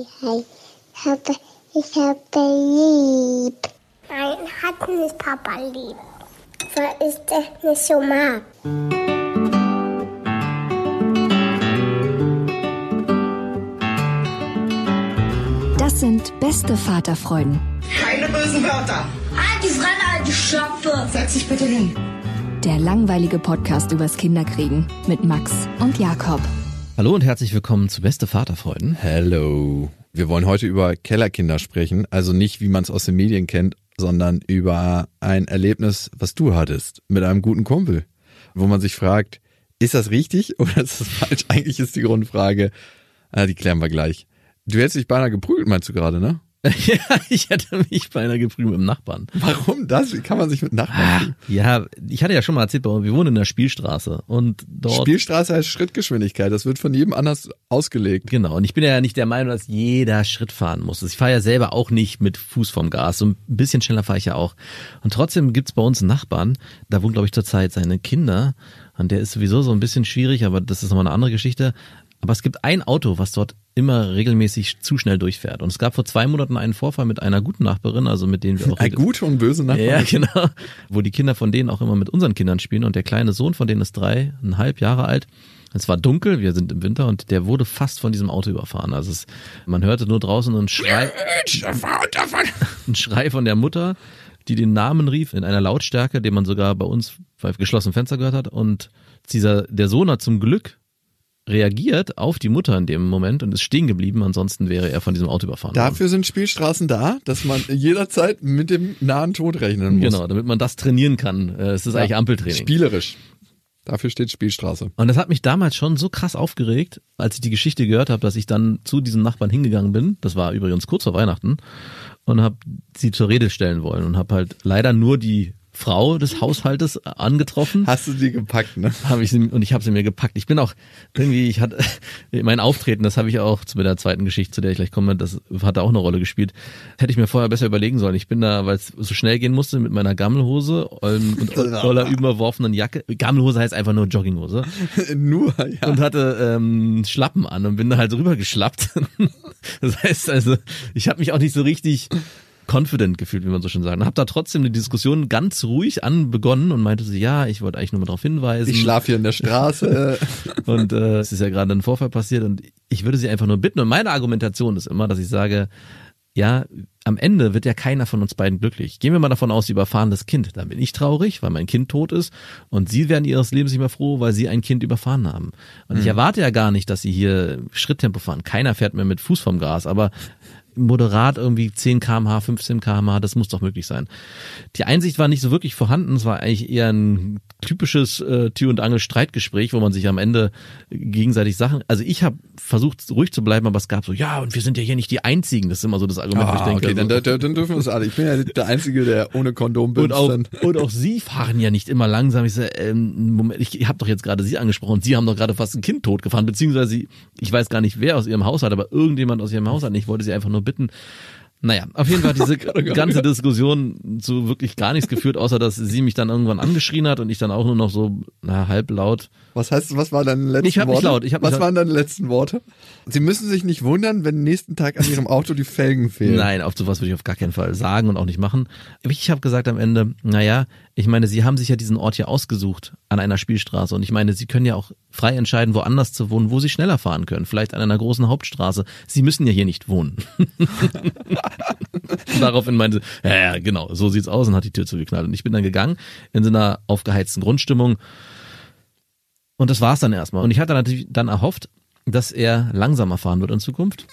Ich habe, ich habe lieb. Nein, hat nicht Papa lieb. Weil ich das nicht so mag. Das sind beste Vaterfreuden. Keine bösen Wörter. Die Fremde, alte Schöpfe. Setz dich bitte hin. Der langweilige Podcast übers Kinderkriegen mit Max und Jakob. Hallo und herzlich willkommen zu Beste Vaterfreuden. Hello. Wir wollen heute über Kellerkinder sprechen. Also nicht, wie man es aus den Medien kennt, sondern über ein Erlebnis, was du hattest mit einem guten Kumpel. Wo man sich fragt, ist das richtig oder ist das falsch? Eigentlich ist die Grundfrage, ah, die klären wir gleich. Du hättest dich beinahe geprügelt, meinst du gerade, ne? ja, ich hätte mich beinahe geprügelt mit dem Nachbarn. Warum das? Wie kann man sich mit Nachbarn prügeln? Ja, ich hatte ja schon mal erzählt, wir wohnen in der Spielstraße und dort. Spielstraße heißt Schrittgeschwindigkeit. Das wird von jedem anders ausgelegt. Genau. Und ich bin ja nicht der Meinung, dass jeder Schritt fahren muss. Ich fahre ja selber auch nicht mit Fuß vom Gas. So ein bisschen schneller fahre ich ja auch. Und trotzdem gibt's bei uns einen Nachbarn, da wohnen, glaube ich, zurzeit seine Kinder. Und der ist sowieso so ein bisschen schwierig, aber das ist nochmal eine andere Geschichte. Aber es gibt ein Auto, was dort immer regelmäßig zu schnell durchfährt. Und es gab vor zwei Monaten einen Vorfall mit einer guten Nachbarin, also mit denen wir auch. Ein gute und böse Nachbarin. Ja, genau. Wo die Kinder von denen auch immer mit unseren Kindern spielen. Und der kleine Sohn von denen ist dreieinhalb Jahre alt. Es war dunkel, wir sind im Winter und der wurde fast von diesem Auto überfahren. Also es, man hörte nur draußen einen Schrei, einen Schrei von der Mutter, die den Namen rief in einer Lautstärke, den man sogar bei uns bei geschlossenem Fenster gehört hat. Und dieser, der Sohn hat zum Glück reagiert auf die Mutter in dem Moment und ist stehen geblieben, ansonsten wäre er von diesem Auto überfahren worden. Dafür sind Spielstraßen da, dass man jederzeit mit dem nahen Tod rechnen muss. Genau, damit man das trainieren kann. Äh, Es ist eigentlich Ampeltraining. Spielerisch. Dafür steht Spielstraße. Und das hat mich damals schon so krass aufgeregt, als ich die Geschichte gehört habe, dass ich dann zu diesem Nachbarn hingegangen bin. Das war übrigens kurz vor Weihnachten und habe sie zur Rede stellen wollen und habe halt leider nur die Frau des Haushaltes angetroffen. Hast du die gepackt, ne? Habe ich sie, und ich habe sie mir gepackt. Ich bin auch irgendwie, ich hatte mein Auftreten, das habe ich auch zu der zweiten Geschichte, zu der ich gleich komme, das hat da auch eine Rolle gespielt. Hätte ich mir vorher besser überlegen sollen. Ich bin da, weil es so schnell gehen musste, mit meiner Gammelhose und voller überworfenen Jacke. Gammelhose heißt einfach nur Jogginghose. nur, ja. Und hatte ähm, Schlappen an und bin da halt rübergeschlappt. das heißt also, ich habe mich auch nicht so richtig confident gefühlt, wie man so schön sagt. Und habe da trotzdem die Diskussion ganz ruhig anbegonnen und meinte sie, ja, ich wollte eigentlich nur mal darauf hinweisen. Ich schlafe hier in der Straße. und äh, es ist ja gerade ein Vorfall passiert und ich würde sie einfach nur bitten. Und meine Argumentation ist immer, dass ich sage, ja, am Ende wird ja keiner von uns beiden glücklich. Gehen wir mal davon aus, sie überfahren das Kind. Dann bin ich traurig, weil mein Kind tot ist. Und sie werden ihres Lebens nicht mehr froh, weil sie ein Kind überfahren haben. Und ich erwarte ja gar nicht, dass sie hier Schritttempo fahren. Keiner fährt mehr mit Fuß vom Gras. Aber moderat irgendwie 10 kmh, 15 kmh, das muss doch möglich sein. Die Einsicht war nicht so wirklich vorhanden, es war eigentlich eher ein typisches äh, Tür- und Angel-Streitgespräch, wo man sich am Ende gegenseitig Sachen, also ich habe versucht ruhig zu bleiben, aber es gab so, ja, und wir sind ja hier nicht die Einzigen, das ist immer so das Argument, wo ich Ah, denke. okay, so, dann, dann, dürfen wir es alle. Ich bin ja der Einzige, der ohne Kondom bin. und auch, und auch Sie fahren ja nicht immer langsam. Ich sage, ähm, Moment, ich, habe doch jetzt gerade Sie angesprochen. Sie haben doch gerade fast ein Kind totgefahren, beziehungsweise ich weiß gar nicht, wer aus Ihrem Haushalt, aber irgendjemand aus Ihrem Haushalt. Ich wollte Sie einfach nur bitten. Naja, auf jeden Fall diese ganze Diskussion zu wirklich gar nichts geführt, außer dass sie mich dann irgendwann angeschrien hat und ich dann auch nur noch so na, halblaut. Was heißt, was waren deine letzten Ich hab Worte? laut, ich hab was waren deine letzten Worte? Sie müssen sich nicht wundern, wenn nächsten Tag an Ihrem Auto die Felgen fehlen. Nein, auf sowas würde ich auf gar keinen Fall sagen und auch nicht machen. Ich habe gesagt am Ende, naja, ich meine, Sie haben sich ja diesen Ort hier ausgesucht an einer Spielstraße und ich meine, Sie können ja auch frei entscheiden, woanders zu wohnen, wo Sie schneller fahren können, vielleicht an einer großen Hauptstraße. Sie müssen ja hier nicht wohnen. Daraufhin meinte ja, ja, genau, so sieht's aus und hat die Tür zugeknallt. Und ich bin dann gegangen in so einer aufgeheizten Grundstimmung. Und das war's dann erstmal. Und ich hatte natürlich dann erhofft, dass er langsamer fahren wird in Zukunft.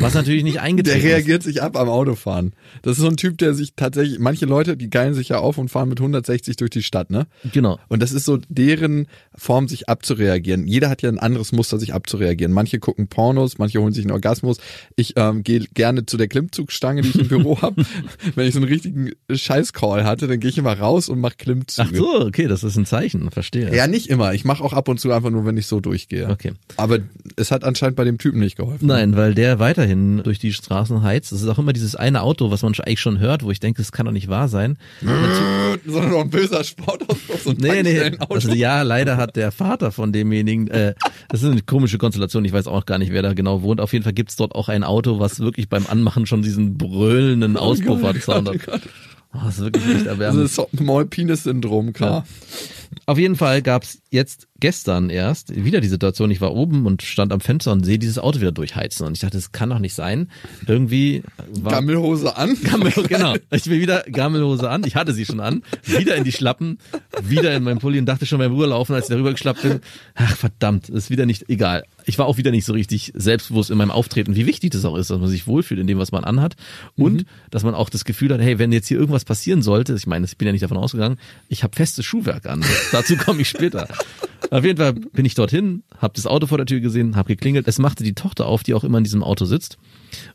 Was natürlich nicht Der eingetreten ist. reagiert sich ab am Autofahren. Das ist so ein Typ, der sich tatsächlich, manche Leute, die geilen sich ja auf und fahren mit 160 durch die Stadt, ne? Genau. Und das ist so deren Form, sich abzureagieren. Jeder hat ja ein anderes Muster, sich abzureagieren. Manche gucken Pornos, manche holen sich einen Orgasmus. Ich ähm, gehe gerne zu der Klimmzugstange, die ich im Büro habe. Wenn ich so einen richtigen Scheißcall hatte, dann gehe ich immer raus und mache Ach Klimmzüge. so, okay, das ist ein Zeichen, verstehe. Ja, nicht immer. Ich mache auch ab und zu einfach nur, wenn ich so durchgehe. Okay. Aber es hat anscheinend bei dem Typen nicht geholfen. Nein, weil der weiterhin durch die Straßen heizt. Das ist auch immer dieses eine Auto, was man eigentlich schon hört, wo ich denke, das kann doch nicht wahr sein. Sondern noch ein böser Sportausbruch, so Nee, nee. Also ja, leider hat der Vater von demjenigen, äh, das ist eine komische Konstellation, ich weiß auch gar nicht, wer da genau wohnt. Auf jeden Fall gibt's dort auch ein Auto, was wirklich beim Anmachen schon diesen brüllenden Auspuff hat. Sound hat. Oh, das ist wirklich nicht Das erbärmlich. ist Small Penis Syndrom, klar. Auf jeden Fall gab's jetzt gestern erst wieder die Situation, ich war oben und stand am Fenster und sehe dieses Auto wieder durchheizen. Und ich dachte, das kann doch nicht sein. Irgendwie war Gammelhose an. Gammel, genau. Ich bin wieder Gammelhose an. Ich hatte sie schon an. Wieder in die Schlappen, wieder in meinem Pulli und dachte schon beim Ruhrlaufen, als ich darüber geschlappt bin, ach verdammt, ist wieder nicht egal. Ich war auch wieder nicht so richtig selbstbewusst in meinem Auftreten, wie wichtig das auch ist, dass man sich wohlfühlt in dem, was man anhat und dass man auch das Gefühl hat, hey, wenn jetzt hier irgendwas passieren sollte, ich meine, ich bin ja nicht davon ausgegangen, ich habe festes Schuhwerk an. Dazu komme ich später. Auf jeden Fall bin ich dorthin, habe das Auto vor der Tür gesehen, habe geklingelt. Es machte die Tochter auf, die auch immer in diesem Auto sitzt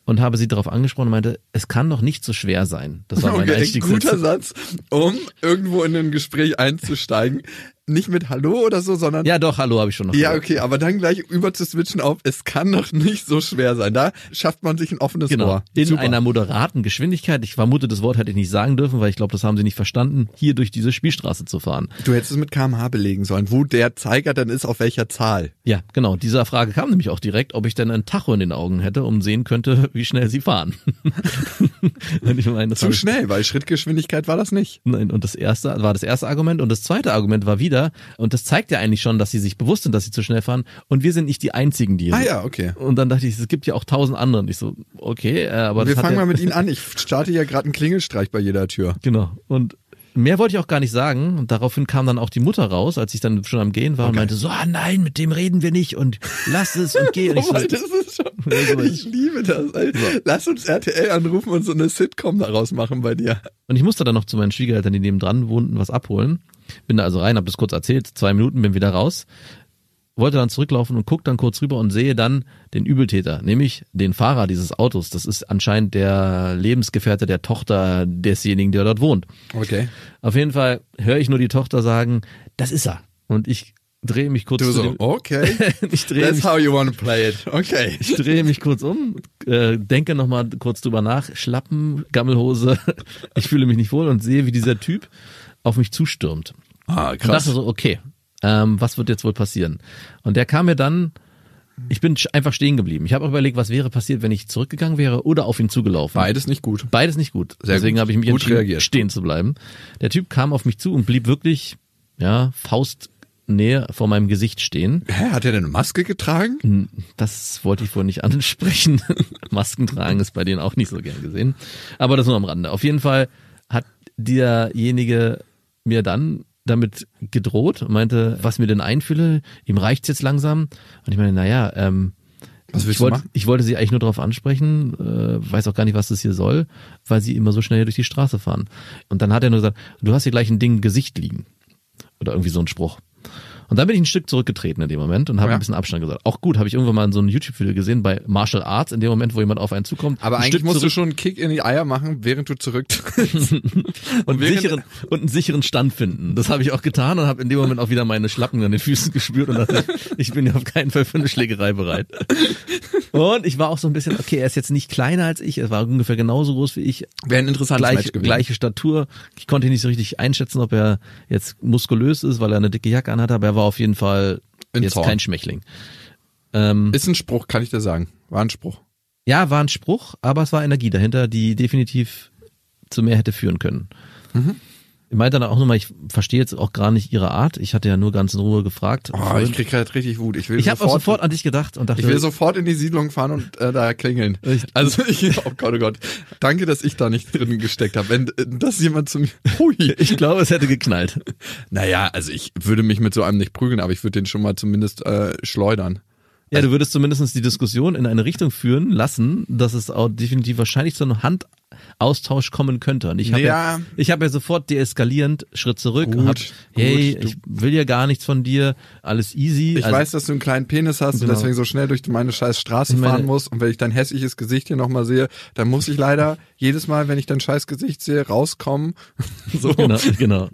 und habe sie darauf angesprochen und meinte, es kann doch nicht so schwer sein. Das war mein Okay, Einstiegssatz. guter Satz, um irgendwo in ein Gespräch einzusteigen. Nicht mit Hallo oder so, sondern Ja, doch, hallo habe ich schon noch. Ja, gesagt. okay, aber dann gleich über zu switchen auf, es kann doch nicht so schwer sein. Da schafft man sich ein offenes Genau. Ohr. In Super. einer moderaten Geschwindigkeit. Ich vermute, das Wort hätte ich nicht sagen dürfen, weil ich glaube, das haben sie nicht verstanden, hier durch diese Spielstraße zu fahren. Du hättest es mit kmh belegen sollen, wo der Zeiger dann ist, auf welcher Zahl. Ja, genau. Dieser Frage kam nämlich auch direkt, ob ich denn ein Tacho in den Augen hätte, um sehen könnte, wie schnell sie fahren. meine, Zu schnell, weil Schrittgeschwindigkeit war das nicht. Nein, und das erste war das erste Argument und das zweite Argument war wieder, und das zeigt ja eigentlich schon, dass sie sich bewusst sind, dass sie zu schnell fahren und wir sind nicht die einzigen, die hier Ah ja, okay. Und dann dachte ich, es gibt ja auch tausend andere. Und ich so, okay, äh, aber Wir fangen ja, mal mit Ihnen an. Ich starte ja gerade einen Klingelstreich bei jeder Tür. Genau. Und mehr wollte ich auch gar nicht sagen. Und daraufhin kam dann auch die Mutter raus, als ich dann schon am Gehen war und meinte so, ah nein, mit dem reden wir nicht und lass es und geh. Und ich so, das ist schon, ich liebe das. Ey. Lass uns RTL anrufen und so eine Sitcom daraus machen bei dir. Und ich musste dann noch zu meinen Schwiegereltern, die nebendran wohnten, was abholen. Bin da also rein, habe das kurz erzählt, zwei Minuten, bin wieder raus. Wollte dann zurücklaufen und guck dann kurz rüber und sehe dann den Übeltäter, nämlich den Fahrer dieses Autos. Das ist anscheinend der Lebensgefährte der Tochter desjenigen, der dort wohnt. Okay. Auf jeden Fall höre ich nur die Tochter sagen, das ist er. Und ich drehe mich kurz Du so, dem, okay. ich drehe That's mich, how you want to play it. Okay. ich drehe mich kurz um, äh, denke nochmal kurz drüber nach, Schlappen, Gammelhose, ich fühle mich nicht wohl und sehe, wie dieser Typ auf mich zustürmt. Ah, Und dachte so, okay, ähm, was wird jetzt wohl passieren? Und der kam mir dann, ich bin einfach stehen geblieben. Ich habe auch überlegt, was wäre passiert, wenn ich zurückgegangen wäre oder auf ihn zugelaufen. Beides nicht gut. Beides nicht gut. Sehr Deswegen habe ich mich entschieden, reagiert. stehen zu bleiben. Der Typ kam auf mich zu und blieb wirklich, ja, Faustnähe vor meinem Gesicht stehen. Hä, hat er denn eine Maske getragen? Das wollte ich wohl nicht ansprechen. Masken tragen ist bei denen auch nicht so gern gesehen. Aber das nur am Rande. Auf jeden Fall hat derjenige mir dann damit gedroht und meinte, was mir denn einfühle, ihm reicht's jetzt langsam. Und ich meine, naja, ähm, Was willst ich du machen? ich wollte sie eigentlich nur darauf ansprechen, äh, weiß auch gar nicht, was das hier soll, weil sie immer so schnell durch die Straße fahren. Und dann hat er nur gesagt, du hast hier gleich ein Ding im Gesicht liegen. Oder irgendwie so ein Spruch. Und dann bin ich ein Stück zurückgetreten in dem Moment und habe Ja. ein bisschen Abstand gesagt. Auch gut, habe ich irgendwann mal in so ein YouTube-Video gesehen bei Martial Arts, in dem Moment, wo jemand auf einen zukommt. Aber ein eigentlich Stück musst du schon einen Kick in die Eier machen, während du zurücktrittst. und, einen während- sicheren, und einen sicheren Stand finden. Das habe ich auch getan und habe in dem Moment auch wieder meine Schlappen an den Füßen gespürt und dachte, ich bin ja auf keinen Fall für eine Schlägerei bereit. Und ich war auch so ein bisschen, okay, er ist jetzt nicht kleiner als ich, er war ungefähr genauso groß wie ich, Wäre ein interessantes gleich, Match gewesen. gleiche Statur. Ich konnte nicht so richtig einschätzen, ob er jetzt muskulös ist, weil er eine dicke Jacke anhat, aber er war auf jeden Fall In jetzt Zorn. kein Schmächling. Ähm, Ist ein Spruch, kann ich dir sagen. War ein Spruch. ja, war ein Spruch, aber es war Energie dahinter, die definitiv zu mehr hätte führen können. Mhm. Ich meinte dann auch nochmal, ich verstehe jetzt auch gar nicht ihre Art. Ich hatte ja nur ganz in Ruhe gefragt. Oh, ich krieg gerade richtig Wut. Ich will ich habe auch sofort, an dich gedacht und dachte, ich will sofort in die Siedlung fahren und äh, da klingeln. Ich- also ich, oh Gott, oh Gott. Danke, dass ich da nicht drin gesteckt habe. Wenn äh, das jemand zu mir, hui. ich glaube, es hätte geknallt. Naja, also ich würde mich mit so einem nicht prügeln, aber ich würde den schon mal zumindest äh, schleudern. Ja, du würdest zumindest die Diskussion in eine Richtung führen lassen, dass es auch definitiv wahrscheinlich zu einem Handaustausch kommen könnte. Und ich habe ja. Ja. ich habe ja sofort deeskalierend Schritt zurück. Gut, hab, hey, gut, ich will ja gar nichts von dir, alles easy. Ich Also, weiß, dass du einen kleinen Penis hast Genau. und deswegen so schnell durch meine scheiß Straße meine- fahren musst. Und wenn ich dein hässliches Gesicht hier nochmal sehe, dann muss ich leider jedes Mal, wenn ich dein scheiß Gesicht sehe, rauskommen. so. Genau, genau.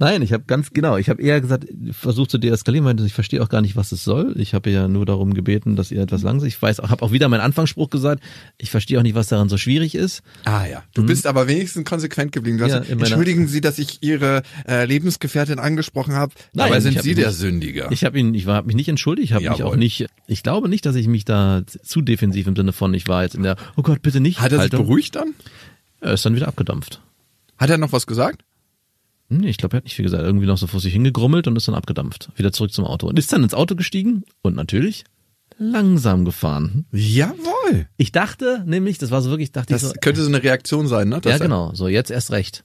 Nein, ich habe ganz genau, ich habe eher gesagt, versucht zu deeskalieren, weil ich verstehe auch gar nicht, was es soll. Ich habe ja nur darum gebeten, dass ihr etwas langsam. Ich weiß, habe auch wieder meinen Anfangsspruch gesagt. Ich verstehe auch nicht, was daran so schwierig ist. Ah ja. Du bist aber wenigstens konsequent geblieben. Hast. Ja, meiner- entschuldigen Sie, dass ich Ihre äh, Lebensgefährtin angesprochen habe. Nein, aber sind Sie der Sündiger? Ich habe ihn, ich war hab mich nicht entschuldigt, ich habe mich auch nicht. Ich glaube nicht, dass ich mich da zu defensiv im Sinne von, ich war jetzt in der, oh Gott, bitte nicht. Hat er sich Haltung. beruhigt dann? Er ist dann wieder abgedampft. Hat er noch was gesagt? Nee, ich glaube, er hat nicht viel gesagt. Irgendwie noch so vor sich hingegrummelt und ist dann abgedampft. Wieder zurück zum Auto. Und ist dann ins Auto gestiegen und natürlich langsam gefahren. Jawohl. Ich dachte nämlich, das war so wirklich, dachte Das ich so, könnte so eine Reaktion sein, ne? Dass ja genau, so jetzt erst recht.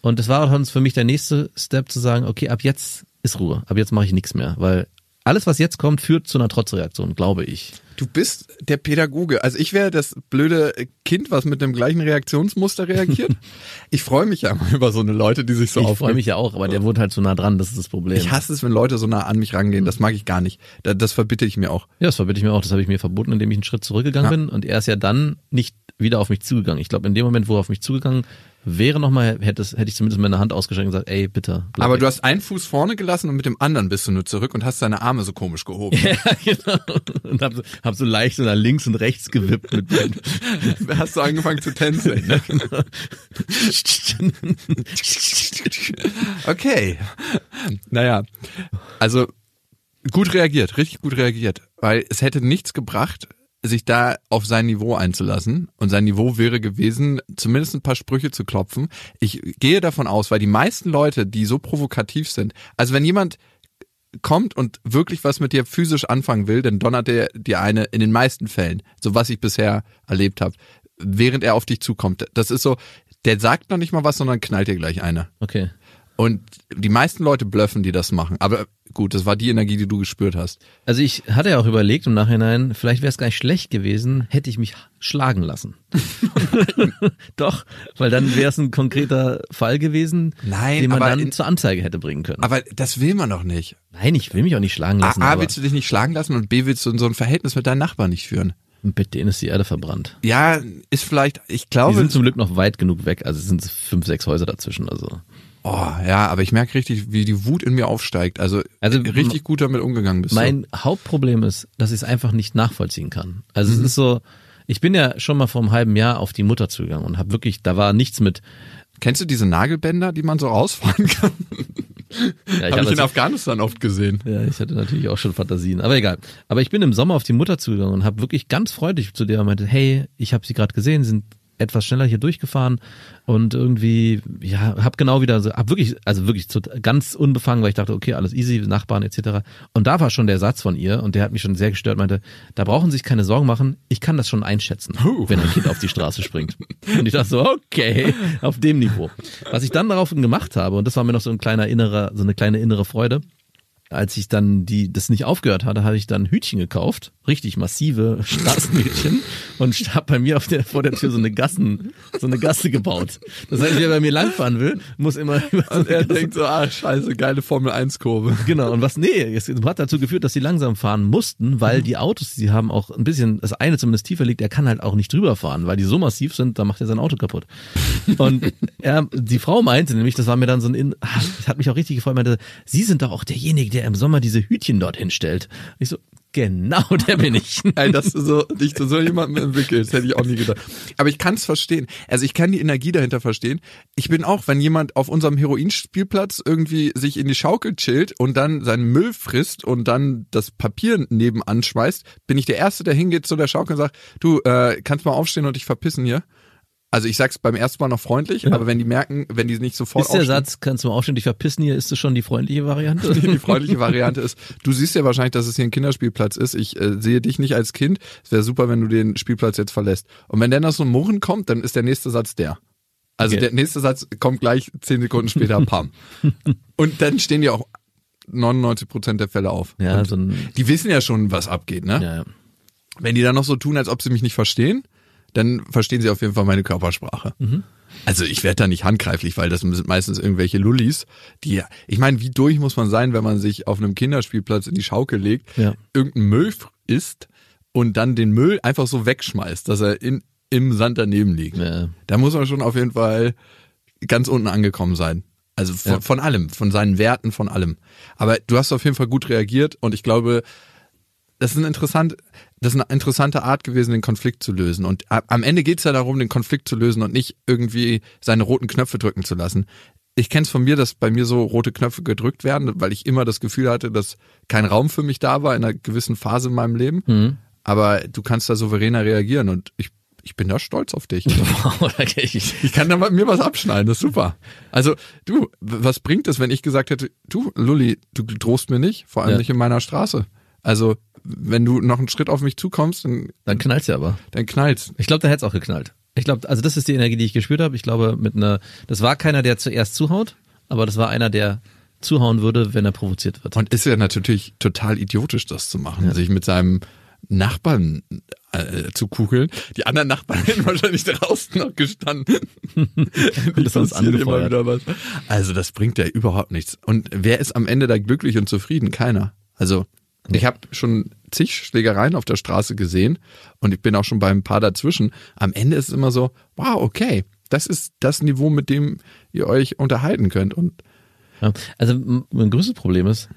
Und das war dann für mich der nächste Step zu sagen, okay, ab jetzt ist Ruhe, ab jetzt mache ich nichts mehr, weil alles, was jetzt kommt, führt zu einer Trotzreaktion, glaube ich. Du bist der Pädagoge. Also ich wäre das blöde Kind, was mit dem gleichen Reaktionsmuster reagiert. ich freue mich ja immer über so eine Leute, die sich so ich freue aufregen. mich ja auch, aber der wohnt halt zu nah dran, das ist das Problem. Ich hasse es, wenn Leute so nah an mich rangehen. Das mag ich gar nicht. Da- Das verbitte ich mir auch. Ja, das verbitte ich mir auch. Das habe ich mir verboten, indem ich einen Schritt zurückgegangen Ja. bin. Und er ist ja dann nicht wieder auf mich zugegangen. Ich glaube, in dem Moment, wo er auf mich zugegangen wäre nochmal, hätte, hätte ich zumindest meine Hand ausgestreckt und gesagt, ey, bitte. Aber weg. du hast einen Fuß vorne gelassen und mit dem anderen bist du nur zurück und hast deine Arme so komisch gehoben. ja, genau. Und hab so, hab so leicht so nach links und rechts gewippt mit beiden. hast du angefangen zu tänzeln. Ne? Okay. Naja, also gut reagiert, richtig gut reagiert, weil es hätte nichts gebracht, sich da auf sein Niveau einzulassen. Und sein Niveau wäre gewesen, zumindest ein paar Sprüche zu klopfen. Ich gehe davon aus, weil die meisten Leute, die so provokativ sind, also wenn jemand kommt und wirklich was mit dir physisch anfangen will, dann donnert er dir eine in den meisten Fällen, so was ich bisher erlebt habe, während er auf dich zukommt. Das ist so, der sagt noch nicht mal was, sondern knallt dir gleich eine. Okay. Und die meisten Leute blöffen, die das machen. Aber gut, das war die Energie, die du gespürt hast. Also ich hatte ja auch überlegt im Nachhinein, vielleicht wäre es gar nicht schlecht gewesen, hätte ich mich schlagen lassen. Doch, weil dann wäre es ein konkreter Fall gewesen, Nein, den man dann in- zur Anzeige hätte bringen können. Aber das will man doch nicht. Nein, ich will mich auch nicht schlagen A, lassen. A aber willst du dich nicht schlagen lassen und B willst du in so ein Verhältnis mit deinem Nachbarn nicht führen. mit denen ist die Erde verbrannt. Ja, ist vielleicht, ich Die glaube, sind zum Glück noch weit genug weg, also es sind fünf, sechs Häuser dazwischen. Also oh, ja, aber ich merke richtig, wie die Wut in mir aufsteigt. Also, Also, richtig gut damit umgegangen bist. mein Hauptproblem ist, dass ich es einfach nicht nachvollziehen kann. Also es ist so, ich bin ja schon mal vor einem halben Jahr auf die Mutter zugegangen und habe wirklich, da war nichts mit. Kennst du diese Nagelbänder, die man so rausfahren kann? Ja, Habe ich in also- Afghanistan oft gesehen. Ja, ich hatte natürlich auch schon Fantasien, aber egal. Aber ich bin im Sommer auf die Mutter zugegangen und habe wirklich ganz freundlich zu der meinte, hey, ich habe sie gerade gesehen, sind etwas schneller hier durchgefahren und irgendwie, ja, hab genau wieder so, hab wirklich, also wirklich zu, ganz unbefangen, weil ich dachte, okay, alles easy, Nachbarn etc. Und da war schon der Satz von ihr und der hat mich schon sehr gestört, meinte, da brauchen Sie sich keine Sorgen machen, ich kann das schon einschätzen, Huh. wenn ein Kind auf die Straße springt. Und ich dachte so, okay, auf dem Niveau. Was ich dann daraufhin gemacht habe, und das war mir noch so ein kleiner innerer, so eine kleine innere Freude, als ich dann die das nicht aufgehört hatte, habe ich dann Hütchen gekauft, richtig massive Straßenhütchen und hab bei mir auf der vor der Tür so eine Gassen so eine Gasse gebaut. Das heißt, wer bei mir langfahren will, muss immer über so Und eine er Gasse- denkt so, ah, scheiße, geile Formel 1 Kurve. Genau, und was, nee, es hat dazu geführt, dass sie langsam fahren mussten, weil die Autos, die sie haben, auch ein bisschen, das eine zumindest tiefer liegt, er kann halt auch nicht drüber fahren, weil die so massiv sind, da macht er sein Auto kaputt. Und er, die Frau meinte nämlich, das war mir dann so ein, In- ah, das hat mich auch richtig gefreut, meinte, Sie sind doch auch derjenige, der im Sommer diese Hütchen dorthin stellt. Und ich so, genau, der bin ich. Ey, dass du so, dich zu so jemandem entwickelst, hätte ich auch nie gedacht. Aber ich kann es verstehen. Also ich kann die Energie dahinter verstehen. Ich bin auch, wenn jemand auf unserem Heroinspielplatz irgendwie sich in die Schaukel chillt und dann seinen Müll frisst und dann das Papier nebenan schmeißt, bin ich der Erste, der hingeht zu der Schaukel und sagt, du, äh, kannst mal aufstehen und dich verpissen hier? Also ich sag's beim ersten Mal noch freundlich, aber wenn die merken, wenn die nicht sofort Ist der aufstehen, Satz, kannst du mal aufstehen, dich verpissen hier, ist das schon die freundliche Variante? die freundliche Variante ist, du siehst ja wahrscheinlich, dass es hier ein Kinderspielplatz ist. Ich äh, sehe dich nicht als Kind. Es wäre super, wenn du den Spielplatz jetzt verlässt. Und wenn dann noch so ein Murren kommt, dann ist der nächste Satz der. Also Okay. der nächste Satz kommt gleich zehn Sekunden später, pam. Und dann stehen die auch 99 Prozent der Fälle auf. Ja, Und so ein, die wissen ja schon, was abgeht, ne? ja, ja. Wenn die dann noch so tun, als ob sie mich nicht verstehen, dann verstehen sie auf jeden Fall meine Körpersprache. Mhm. Also ich werde da nicht handgreiflich, weil das sind meistens irgendwelche Lullis, die, ich meine, wie durch muss man sein, wenn man sich auf einem Kinderspielplatz in die Schaukel legt, Ja. irgendeinen Müll isst und dann den Müll einfach so wegschmeißt, dass er in, im Sand daneben liegt. Ja. Da muss man schon auf jeden Fall ganz unten angekommen sein. Also von, Ja. von allem, von seinen Werten, von allem. Aber du hast auf jeden Fall gut reagiert und ich glaube, das ist ein interessant, das ist eine interessante Art gewesen, den Konflikt zu lösen. Und am Ende geht's ja darum, den Konflikt zu lösen und nicht irgendwie seine roten Knöpfe drücken zu lassen. Ich kenne es von mir, dass bei mir so rote Knöpfe gedrückt werden, weil ich immer das Gefühl hatte, dass kein Raum für mich da war in einer gewissen Phase in meinem Leben. Mhm. Aber du kannst da souveräner reagieren und ich, ich bin da stolz auf dich. Ich- kann da mal mir was abschneiden, das ist super. Also, du, was bringt es, wenn ich gesagt hätte, du, Lulli, du drohst mir nicht, vor allem Ja. nicht in meiner Straße. Also, wenn du noch einen Schritt auf mich zukommst, dann, Dann knallt's ja aber. dann knallt's. Ich glaube, da hätte es auch geknallt. Ich glaube, also das ist die Energie, die ich gespürt habe. Ich glaube, mit einer, das war keiner, der zuerst zuhaut, aber das war einer, der zuhauen würde, wenn er provoziert wird. Und ist ja natürlich total idiotisch, das zu machen, sich mit seinem Nachbarn äh, zu kugeln. Die anderen Nachbarn hätten wahrscheinlich draußen noch gestanden. das Passiert immer wieder was. Also das bringt ja überhaupt nichts. Und wer ist am Ende da glücklich und zufrieden? Keiner. Also ich habe schon zig Schlägereien auf der Straße gesehen und ich bin auch schon bei ein paar dazwischen. Am Ende ist es immer so, wow, okay, das ist das Niveau, mit dem ihr euch unterhalten könnt. Und Ja, also mein größtes Problem ist,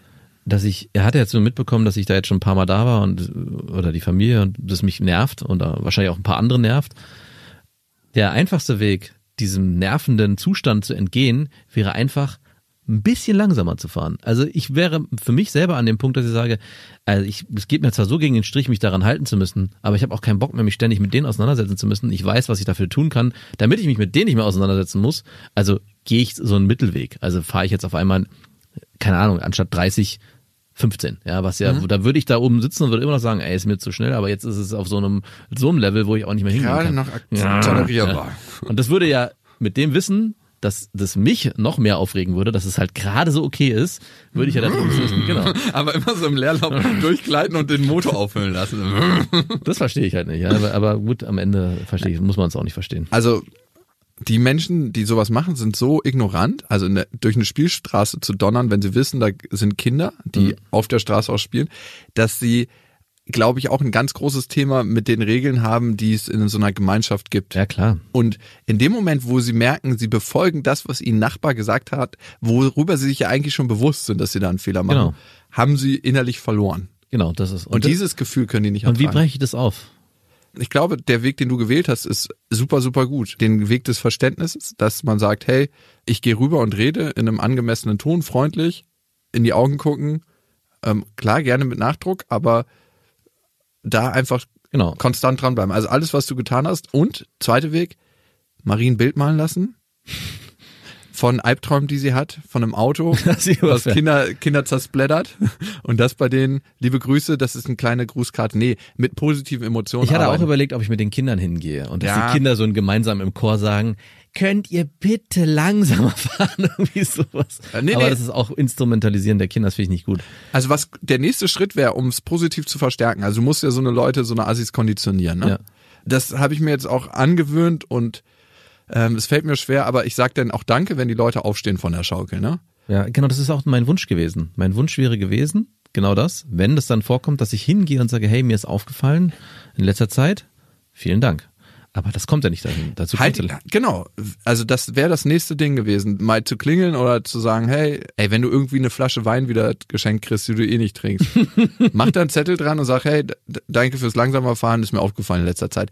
dass ich, er hatte jetzt nur mitbekommen, dass ich da jetzt schon ein paar Mal da war und oder die Familie und das mich nervt und äh, wahrscheinlich auch ein paar andere nervt. Der einfachste Weg, diesem nervenden Zustand zu entgehen, wäre einfach ein bisschen langsamer zu fahren. Also ich wäre für mich selber an dem Punkt, dass ich sage, also ich, es geht mir zwar so gegen den Strich, mich daran halten zu müssen, aber ich habe auch keinen Bock mehr, mich ständig mit denen auseinandersetzen zu müssen. Ich weiß, was ich dafür tun kann, damit ich mich mit denen nicht mehr auseinandersetzen muss. Also gehe ich so einen Mittelweg. Also fahre ich jetzt auf einmal, keine Ahnung, anstatt 30, 15. Ja, was ja, da würde ich da oben sitzen und würde immer noch sagen, ey, ist mir zu schnell, aber jetzt ist es auf so einem, so einem Level, wo ich auch nicht mehr hingehen Gerade kann. noch ak- tolerierbar. Ja. Und das würde ja mit dem Wissen, dass das mich noch mehr aufregen würde, dass es halt gerade so okay ist, würde ich ja dann genau. aber immer so im Leerlauf durchgleiten und den Motor auffüllen lassen. Das verstehe ich halt nicht. Aber, aber gut, am Ende verstehe ich, muss man es auch nicht verstehen. Also die Menschen, die sowas machen, sind so ignorant, also in der, durch eine Spielstraße zu donnern, wenn sie wissen, da sind Kinder, die auf der Straße auch spielen, dass sie, glaube ich, auch ein ganz großes Thema mit den Regeln haben, die es in so einer Gemeinschaft gibt. Ja, klar. Und in dem Moment, wo sie merken, sie befolgen das, was ihnen Nachbar gesagt hat, worüber sie sich ja eigentlich schon bewusst sind, dass sie da einen Fehler machen, Genau. haben sie innerlich verloren. Genau, das ist. Und, dieses Gefühl können die nicht und wie breche ich das auf? ich glaube, der Weg, den du gewählt hast, ist super, super gut. Den Weg des Verständnisses, dass man sagt, hey, ich gehe rüber und rede in einem angemessenen Ton, freundlich, in die Augen gucken, ähm, klar, gerne mit Nachdruck, aber da einfach Genau. konstant dranbleiben. Also alles, was du getan hast. Und, zweiter Weg, Marie ein Bild malen lassen. Von Albträumen, die sie hat, von einem Auto, was. Kinder, Kinder zersplattert. Und das bei denen, liebe Grüße, das ist eine kleine Grußkarte. Nee, mit positiven Emotionen. Ich hatte auch arbeiten. überlegt, ob ich mit den Kindern hingehe und dass Ja. die Kinder so ein gemeinsam im Chor sagen, könnt ihr bitte langsamer fahren, irgendwie sowas. Äh, nee, Aber nee. das ist auch Instrumentalisieren der Kinder, das finde ich nicht gut. Also was der nächste Schritt wäre, um es positiv zu verstärken. Also du musst ja so eine Leute, so eine Assis konditionieren. Ne? Ja. Das habe ich mir jetzt auch angewöhnt und ähm, es fällt mir schwer, aber ich sag dann auch Danke, wenn die Leute aufstehen von der Schaukel. Ne? Ja, genau, das ist auch mein Wunsch gewesen. Mein Wunsch wäre gewesen, genau das, wenn das dann vorkommt, dass ich hingehe und sage, hey, mir ist aufgefallen in letzter Zeit, vielen Dank. Aber das kommt ja nicht dahin. Dazu Halt, genau. Also das wäre das nächste Ding gewesen, mal zu klingeln oder zu sagen, hey, ey, wenn du irgendwie eine Flasche Wein wieder geschenkt kriegst, die du eh nicht trinkst, mach da einen Zettel dran und sag, hey, danke fürs langsamer Fahren, ist mir aufgefallen in letzter Zeit.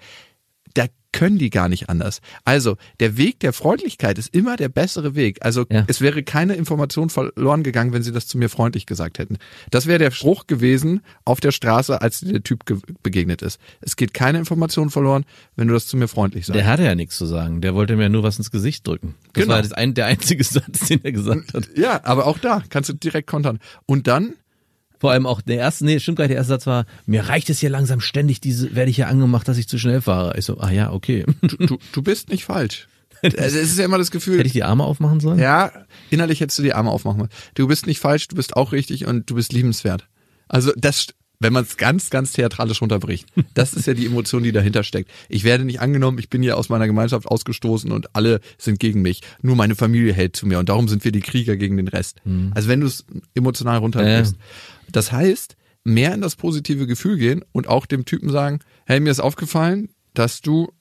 Können die gar nicht anders. Also der Weg der Freundlichkeit ist immer der bessere Weg. Also Ja. es wäre keine Information verloren gegangen, wenn sie das zu mir freundlich gesagt hätten. Das wäre der Spruch gewesen auf der Straße, als der Typ ge- begegnet ist. Es geht keine Information verloren, wenn du das zu mir freundlich sagst. Der hatte ja nichts zu sagen. Der wollte mir nur was ins Gesicht drücken. Das Genau. war das ein, der einzige Satz, den er gesagt hat. Ja, aber auch da kannst du direkt kontern. Und dann, Vor allem auch der erste, nee, stimmt gar nicht, der erste Satz war, mir reicht es hier langsam ständig, diese, werde ich hier angemacht, dass ich zu schnell fahre. Ich so, ah ja, okay. du, du, du bist nicht falsch. Also es ist ja immer das Gefühl, Hätte ich die Arme aufmachen sollen? ja, innerlich hättest du die Arme aufmachen müssen. Du bist nicht falsch, du bist auch richtig und du bist liebenswert. Also das, wenn man es ganz, ganz theatralisch runterbricht, das ist ja die Emotion, die dahinter steckt. Ich werde nicht angenommen, ich bin hier aus meiner Gemeinschaft ausgestoßen und alle sind gegen mich. Nur meine Familie hält zu mir und darum sind wir die Krieger gegen den Rest. Also wenn du es emotional runterbrichst. Das heißt, mehr in das positive Gefühl gehen und auch dem Typen sagen, hey, mir ist aufgefallen, dass du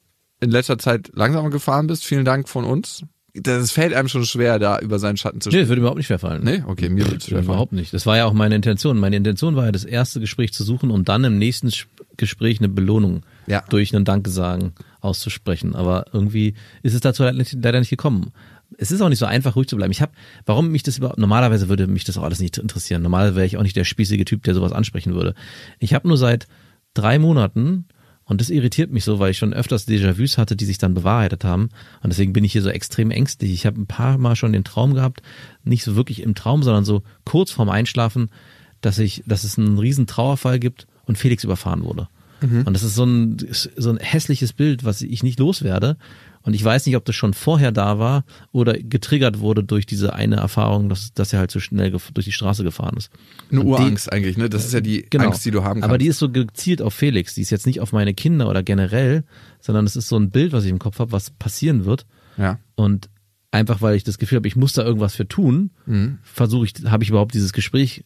in letzter Zeit langsamer gefahren bist. Vielen Dank von uns. das fällt einem schon schwer, da über seinen Schatten zu Nee, springen. das würde überhaupt nicht schwerfallen. Nee, okay, mir würde es schwer fallen. Überhaupt nicht. Das war ja auch meine Intention. Meine Intention war ja, das erste Gespräch zu suchen und dann im nächsten Gespräch eine Belohnung Ja. durch einen Dankesagen auszusprechen. Aber irgendwie ist es dazu leider nicht, leider nicht gekommen. Es ist auch nicht so einfach, ruhig zu bleiben. Ich habe, warum mich das überhaupt, normalerweise würde mich das auch alles nicht interessieren. Normalerweise wäre ich auch nicht der spießige Typ, der sowas ansprechen würde. Ich habe nur seit drei Monaten und das irritiert mich so, weil ich schon öfters Déjà-vus hatte, die sich dann bewahrheitet haben. Und deswegen bin ich hier so extrem ängstlich. Ich habe ein paar Mal schon den Traum gehabt, nicht so wirklich im Traum, sondern so kurz vorm Einschlafen, dass ich, dass es einen riesen Trauerfall gibt und Felix überfahren wurde. Und das ist so ein, so ein hässliches Bild, was ich nicht loswerde. Und ich weiß nicht, ob das schon vorher da war oder getriggert wurde durch diese eine Erfahrung, dass, dass er halt so schnell durch die Straße gefahren ist. Eine Urangst eigentlich, ne? Das ist ja die Genau. Angst, die du haben kannst. Aber die ist so gezielt auf Felix. Die ist jetzt nicht auf meine Kinder oder generell, sondern es ist so ein Bild, was ich im Kopf habe, was passieren wird. ja. Und einfach, weil ich das Gefühl habe, ich muss da irgendwas für tun, Mhm. versuche ich, habe ich überhaupt dieses Gespräch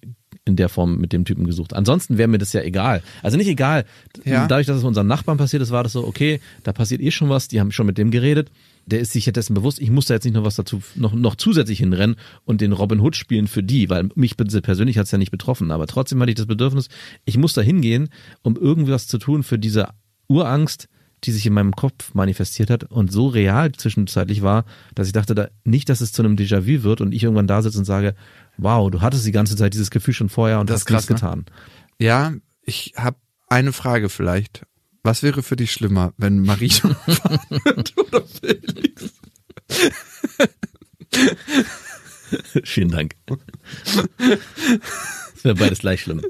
in der Form mit dem Typen gesucht. Ansonsten wäre mir das ja egal. Also nicht egal. Ja. Dadurch, dass es unseren Nachbarn passiert ist, war das so, okay, da passiert eh schon was, die haben schon mit dem geredet. Der ist sich ja dessen bewusst, ich muss da jetzt nicht noch was dazu, noch, noch zusätzlich hinrennen und den Robin Hood spielen für die, weil mich persönlich hat es ja nicht betroffen. Aber trotzdem hatte ich das Bedürfnis, ich muss da hingehen, um irgendwas zu tun für diese Urangst, die sich in meinem Kopf manifestiert hat und so real zwischenzeitlich war, dass ich dachte, da, nicht, dass es zu einem Déjà-vu wird und ich irgendwann da sitze und sage, wow, du hattest die ganze Zeit dieses Gefühl schon vorher und Das hast krass, nichts ne? getan. Ja, ich habe eine Frage vielleicht. Was wäre für dich schlimmer, wenn Marie wird oder Felix? Vielen Dank. Das wäre beides gleich schlimm.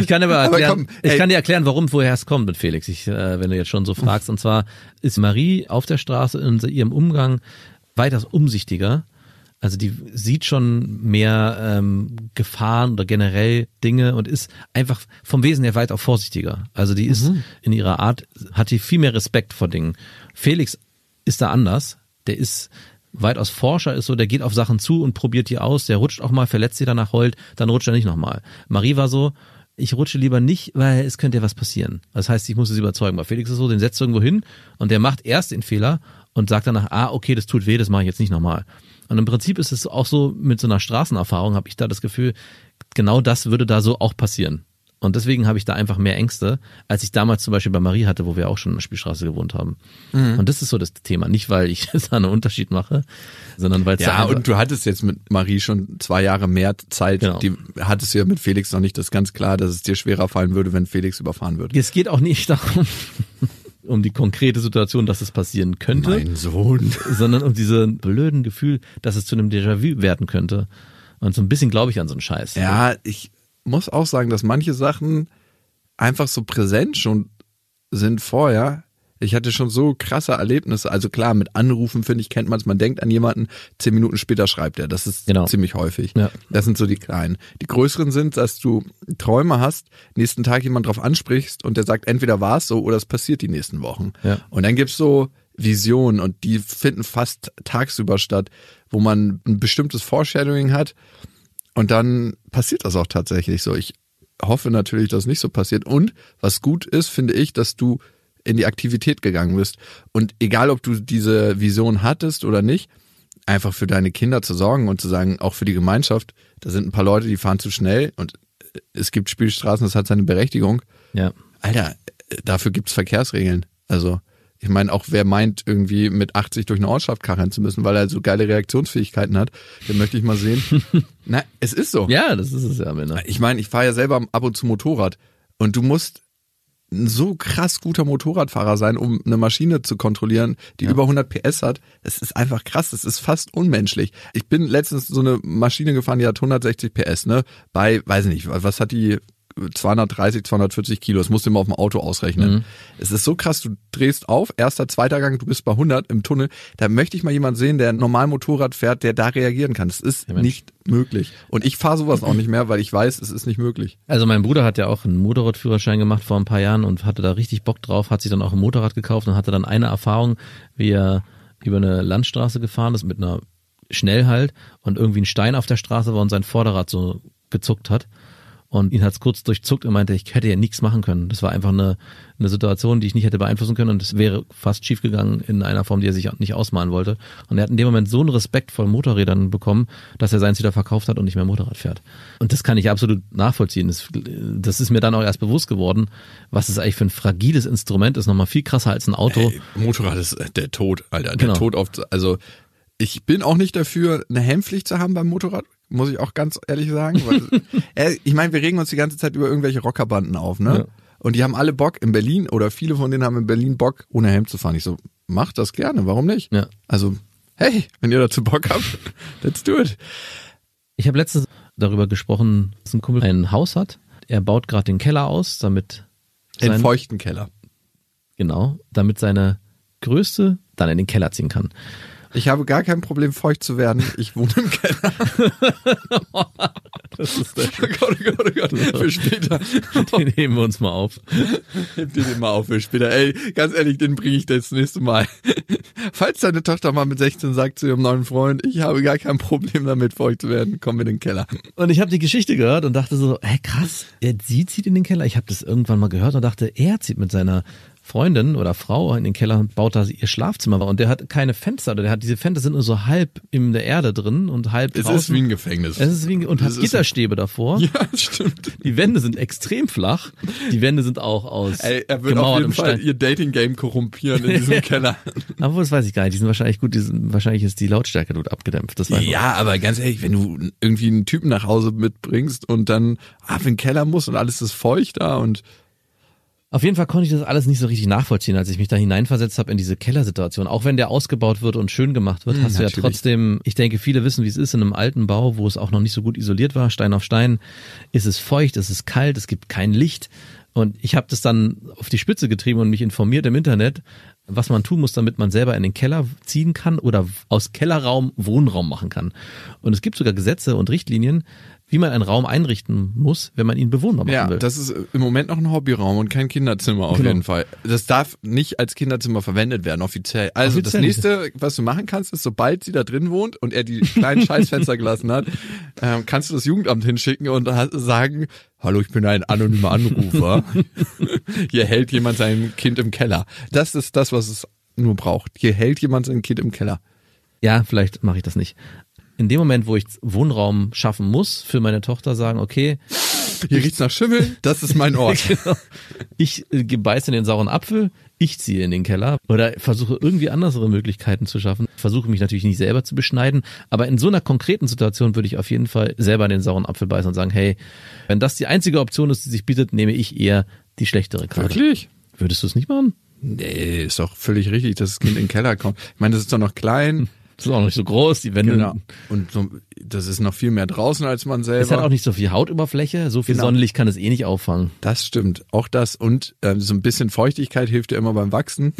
Ich kann aber Aber erklären, komm, ich kann dir erklären, warum, woher es kommt mit Felix, ich, äh, wenn du jetzt schon so fragst. Und zwar ist Marie auf der Straße in ihrem Umgang weitaus umsichtiger. Also die sieht schon mehr ähm, Gefahren oder generell Dinge und ist einfach vom Wesen her weit auch vorsichtiger. Also die ist in ihrer Art, hat die viel mehr Respekt vor Dingen. Felix ist da anders. Der ist weitaus Forscher, ist so, der geht auf Sachen zu und probiert die aus. Der rutscht auch mal, verletzt sie danach, heult, dann rutscht er nicht nochmal. Marie war so, ich rutsche lieber nicht, weil es könnte ja was passieren. Das heißt, ich muss es überzeugen. Bei Felix ist so, den setzt du irgendwo hin und der macht erst den Fehler und sagt danach, ah, okay, das tut weh, das mache ich jetzt nicht nochmal. Und im Prinzip ist es auch so, mit so einer Straßenerfahrung habe ich da das Gefühl, genau das würde da so auch passieren. Und deswegen habe ich da einfach mehr Ängste, als ich damals zum Beispiel bei Marie hatte, wo wir auch schon in der Spielstraße gewohnt haben. Mhm. Und das ist so das Thema. Nicht, weil ich da einen Unterschied mache, sondern weil es Ja, und du hattest jetzt mit Marie schon zwei Jahre mehr Zeit. Genau. Die hattest du ja mit Felix noch nicht. Das ist ganz klar, dass es dir schwerer fallen würde, wenn Felix überfahren würde. es geht auch nicht darum, um die konkrete Situation, dass es passieren könnte, Mein Sohn. sondern um diesen blöden Gefühl, dass es zu einem Déjà-vu werden könnte. Und so ein bisschen glaube ich an so einen Scheiß. Ja, ich muss auch sagen, dass manche Sachen einfach so präsent schon sind vorher. Ich hatte schon so krasse Erlebnisse. Also klar, mit Anrufen, finde ich, kennt man es. Man denkt an jemanden, zehn Minuten später schreibt er. Das ist Genau. ziemlich häufig. Ja. Das sind so die kleinen. Die größeren sind, dass du Träume hast, nächsten Tag jemand drauf ansprichst und der sagt, entweder war es so oder es passiert die nächsten Wochen. Ja. Und dann gibt's so Visionen und die finden fast tagsüber statt, wo man ein bestimmtes Foreshadowing hat und dann passiert das auch tatsächlich so. Ich hoffe natürlich, dass es nicht so passiert. Und was gut ist, finde ich, dass du in die Aktivität gegangen bist. Und egal, ob du diese Vision hattest oder nicht, einfach für deine Kinder zu sorgen und zu sagen, auch für die Gemeinschaft, da sind ein paar Leute, die fahren zu schnell und es gibt Spielstraßen, das hat seine Berechtigung. Ja. Alter, dafür gibt's Verkehrsregeln. Also, ich meine, auch wer meint, irgendwie mit 80 durch eine Ortschaft kacheln zu müssen, weil er so geile Reaktionsfähigkeiten hat, den möchte ich mal sehen. Na, es ist so. Ja, das ist es ja Ende. Ich meine, ich fahre ja selber ab und zu Motorrad und du musst ein so krass guter Motorradfahrer sein, um eine Maschine zu kontrollieren, die über 100 PS hat. Es ist einfach krass, es ist fast unmenschlich. Ich bin letztens so eine Maschine gefahren, die hat 160 PS, ne? Bei, weiß ich nicht, was hat die 230, 240 Kilo, das musst du immer auf dem Auto ausrechnen. Mhm. Es ist so krass, du drehst auf, erster, zweiter Gang, du bist bei 100 im Tunnel. Da möchte ich mal jemanden sehen, der normal Motorrad fährt, der da reagieren kann. Das ist Mensch. nicht möglich. Und ich fahre sowas auch nicht mehr, weil ich weiß, es ist nicht möglich. Also mein Bruder hat ja auch einen Motorradführerschein gemacht vor ein paar Jahren und hatte da richtig Bock drauf, hat sich dann auch ein Motorrad gekauft und hatte dann eine Erfahrung, wie er über eine Landstraße gefahren ist mit einer Schnellhalt und irgendwie ein Stein auf der Straße war und sein Vorderrad so gezuckt hat. Und ihn hat's kurz durchzuckt und meinte, ich hätte ja nichts machen können. Das war einfach eine, eine Situation, die ich nicht hätte beeinflussen können und es wäre fast schief gegangen in einer Form, die er sich nicht ausmalen wollte. Und er hat in dem Moment so einen Respekt vor Motorrädern bekommen, dass er seins wieder verkauft hat und nicht mehr Motorrad fährt. Und das kann ich absolut nachvollziehen. Das, das ist mir dann auch erst bewusst geworden, was es eigentlich für ein fragiles Instrument ist. Nochmal viel krasser als ein Auto. Ey, Motorrad ist äh, der Tod, Alter. Der Genau. Tod auf, also ich bin auch nicht dafür, eine Helmpflicht zu haben beim Motorrad, muss ich auch ganz ehrlich sagen. Weil, äh, ich meine, wir regen uns die ganze Zeit über irgendwelche Rockerbanden auf, ne? Ja. Und die haben alle Bock in Berlin oder viele von denen haben in Berlin Bock, ohne Helm zu fahren. Ich so, macht das gerne, warum nicht? Ja. Also, hey, wenn ihr dazu Bock habt, let's do it. Ich habe letztens darüber gesprochen, dass ein Kumpel ein Haus hat. Er baut gerade den Keller aus, damit sein- feuchten Keller. genau, damit seine Größte dann in den Keller ziehen kann. Ich habe gar kein Problem, feucht zu werden. Ich wohne im Keller. Das ist der Oh Gott, oh Gott, oh Gott. Für später. Den heben wir uns mal auf. Heb den mal auf für später. Ey, ganz ehrlich, den bringe ich das nächste Mal. Falls deine Tochter mal mit 16 sagt zu ihrem neuen Freund, ich habe gar kein Problem damit, feucht zu werden, komm in den Keller. Und ich habe die Geschichte gehört und dachte so, hey krass, er, sie zieht in den Keller. Ich habe das irgendwann mal gehört und dachte, er zieht mit seiner Freundin oder Frau in den Keller und baut da ihr Schlafzimmer. Und der hat keine Fenster, oder der hat diese Fenster sind nur so halb in der Erde drin und halb Es draußen. ist wie ein Gefängnis. es ist wie ein, und Es hat Gitterstäbe davor. ja, stimmt. Die Wände sind extrem flach. Die Wände sind auch aus Ey, er wird auf jeden Fall ihr Dating-Game korrumpieren in diesem Keller. Aber das weiß ich gar nicht. Die sind wahrscheinlich gut. Die sind, wahrscheinlich ist die Lautstärke dort abgedämpft. Das weiß man. Ja, aber ganz ehrlich, wenn du irgendwie einen Typen nach Hause mitbringst und dann ab in den Keller musst und alles ist feucht da und Auf jeden Fall konnte ich das alles nicht so richtig nachvollziehen, als ich mich da hineinversetzt habe in diese Kellersituation. Auch wenn der ausgebaut wird und schön gemacht wird, Mm, hast du ja natürlich. trotzdem, ich denke, viele wissen, wie es ist in einem alten Bau, wo es auch noch nicht so gut isoliert war, Stein auf Stein, ist es feucht, es ist kalt, es gibt kein Licht. Und ich habe das dann auf die Spitze getrieben und mich informiert im Internet, was man tun muss, damit man selber in den Keller ziehen kann oder aus Kellerraum Wohnraum machen kann. Und es gibt sogar Gesetze und Richtlinien, wie man einen Raum einrichten muss, wenn man ihn bewohnbar machen Ja, will. das ist im Moment noch ein Hobbyraum und kein Kinderzimmer auf Genau. jeden Fall. Das darf nicht als Kinderzimmer verwendet werden, offiziell. Also Offiziell das nächste, was du machen kannst, ist, sobald sie da drin wohnt und er die kleinen Scheißfenster gelassen hat, ähm, kannst du das Jugendamt hinschicken und sagen, hallo, ich bin ein anonymer Anrufer. Hier hält jemand sein Kind im Keller. Das ist das, was es nur braucht. Hier hält jemand sein Kind im Keller. Ja, vielleicht mache ich das nicht. In dem Moment, wo ich Wohnraum schaffen muss für meine Tochter, sagen, okay, Hier riecht's nach Schimmel, das ist mein Ort. genau, ich äh, beiße in den sauren Apfel, ich ziehe in den Keller oder versuche irgendwie andere Möglichkeiten zu schaffen. Versuche mich natürlich nicht selber zu beschneiden, aber in so einer konkreten Situation würde ich auf jeden Fall selber in den sauren Apfel beißen und sagen, hey, wenn das die einzige Option ist, die sich bietet, nehme ich eher die schlechtere gerade. Wirklich? Würdest du es nicht machen? Nee, ist doch völlig richtig, dass das Kind in den Keller kommt. Ich meine, das ist doch noch klein. Das ist auch nicht so groß, die Wände. Genau. Und so, das ist noch viel mehr draußen als man selber. Es hat auch nicht so viel Hautoberfläche, so viel Genau. Sonnenlicht kann es eh nicht auffangen. Das stimmt, auch das. Und ähm, so ein bisschen Feuchtigkeit hilft ja immer beim Wachsen.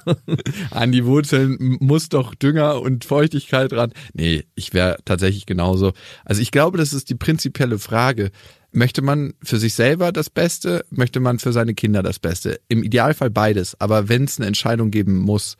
An die Wurzeln muss doch Dünger und Feuchtigkeit ran. Nee, ich wäre tatsächlich genauso. Also ich glaube, das ist die prinzipielle Frage. Möchte man für sich selber das Beste? Möchte man für seine Kinder das Beste? Im Idealfall beides. Aber wenn es eine Entscheidung geben muss,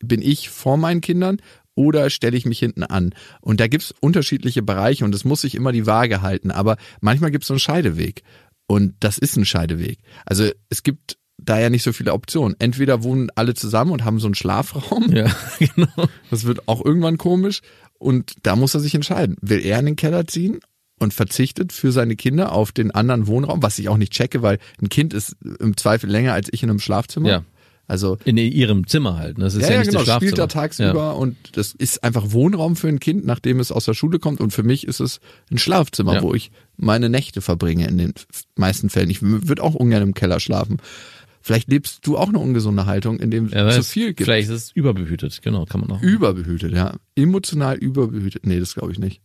bin ich vor meinen Kindern oder stelle ich mich hinten an? Und da gibt's unterschiedliche Bereiche und es muss sich immer die Waage halten. Aber manchmal gibt's so einen Scheideweg. Und das ist ein Scheideweg. Also es gibt da ja nicht so viele Optionen. Entweder wohnen alle zusammen und haben so einen Schlafraum. Ja, genau. Das wird auch irgendwann komisch. Und da muss er sich entscheiden. Will er in den Keller ziehen und verzichtet für seine Kinder auf den anderen Wohnraum, was ich auch nicht checke, weil ein Kind ist im Zweifel länger als ich in einem Schlafzimmer. Ja. Also In ihrem Zimmer halt. ne? Das ist ja, ja, ja, nicht genau, das spielt da tagsüber und das ist einfach Wohnraum für ein Kind, nachdem es aus der Schule kommt und für mich ist es ein Schlafzimmer, Ja. wo ich meine Nächte verbringe in den meisten Fällen. Ich würde auch ungern im Keller schlafen. Vielleicht lebst du auch eine ungesunde Haltung, in dem Ja, es zu viel gibt. Vielleicht ist es überbehütet, genau, kann man auch. Überbehütet, ja. Emotional überbehütet. Nee, das glaube ich nicht.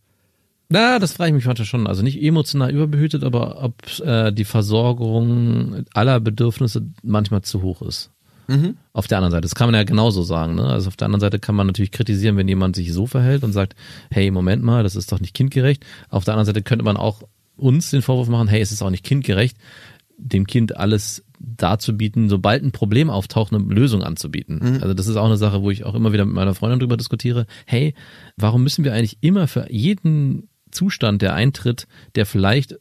Na, das frage ich mich manchmal schon. Also nicht emotional überbehütet, aber ob äh, die Versorgung aller Bedürfnisse manchmal zu hoch ist. Mhm. Auf der anderen Seite, das kann man ja genauso sagen. Ne? Also auf der anderen Seite kann man natürlich kritisieren, wenn jemand sich so verhält und sagt, hey, Moment mal, das ist doch nicht kindgerecht. Auf der anderen Seite könnte man auch uns den Vorwurf machen, hey, es ist auch nicht kindgerecht, dem Kind alles darzubieten, sobald ein Problem auftaucht, eine Lösung anzubieten. Also das ist auch eine Sache, wo ich auch immer wieder mit meiner Freundin drüber diskutiere. Hey, warum müssen wir eigentlich immer für jeden Zustand, der eintritt, der vielleicht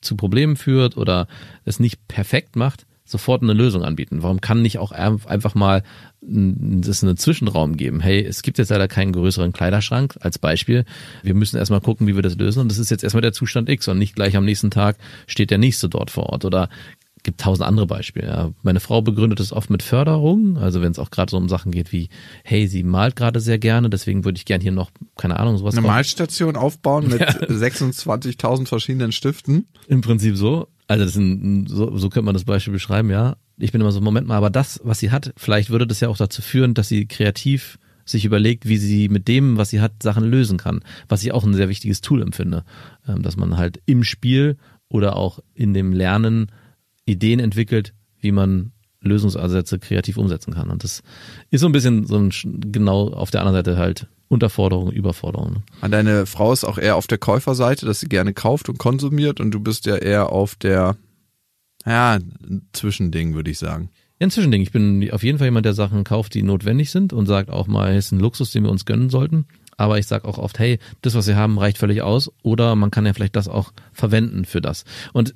zu Problemen führt oder es nicht perfekt macht, sofort eine Lösung anbieten? Warum kann nicht auch einfach mal es einen Zwischenraum geben? Hey, es gibt jetzt leider keinen größeren Kleiderschrank als Beispiel. Wir müssen erstmal gucken, wie wir das lösen und das ist jetzt erstmal der Zustand X und nicht gleich am nächsten Tag steht der nächste dort vor Ort oder gibt tausend andere Beispiele. Ja. Meine Frau begründet es oft mit Förderung, also wenn es auch gerade so um Sachen geht wie, hey, sie malt gerade sehr gerne, deswegen würde ich gern hier noch, keine Ahnung, sowas. Eine Malstation aufbauen mit ja. 26.000 verschiedenen Stiften. Im Prinzip so. Also das sind, so, so könnte man das Beispiel beschreiben, ja. Ich bin immer so, Moment mal, aber das, was sie hat, vielleicht würde das ja auch dazu führen, dass sie kreativ sich überlegt, wie sie mit dem, was sie hat, Sachen lösen kann. Was ich auch ein sehr wichtiges Tool empfinde. Ähm, dass man halt im Spiel oder auch in dem Lernen Ideen entwickelt, wie man Lösungsansätze kreativ umsetzen kann. Und das ist so ein bisschen so ein, genau auf der anderen Seite halt Unterforderung, Überforderung. Und deine Frau ist auch eher auf der Käuferseite, dass sie gerne kauft und konsumiert und du bist ja eher auf der, ja, Zwischending, würde ich sagen. Ja, ein Zwischending. Ich bin auf jeden Fall jemand, der Sachen kauft, die notwendig sind und sagt auch mal, es ist ein Luxus, den wir uns gönnen sollten. Aber ich sage auch oft, hey, das, was wir haben, reicht völlig aus. Oder man kann ja vielleicht das auch verwenden für das. Und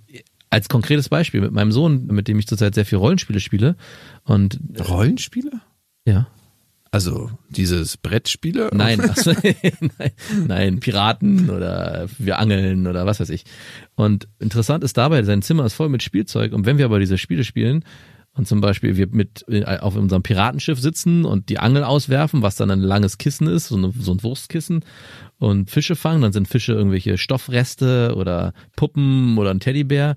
als konkretes Beispiel mit meinem Sohn, mit dem ich zurzeit sehr viel Rollenspiele spiele. Und Rollenspiele? Ja. Also dieses Brettspiele? Nein, also, nein, nein, Piraten oder wir angeln oder was weiß ich. Und interessant ist dabei, sein Zimmer ist voll mit Spielzeug und wenn wir aber diese Spiele spielen und zum Beispiel wir mit auf unserem Piratenschiff sitzen und die Angel auswerfen, was dann ein langes Kissen ist, so, eine, so ein Wurstkissen und Fische fangen, dann sind Fische irgendwelche Stoffreste oder Puppen oder ein Teddybär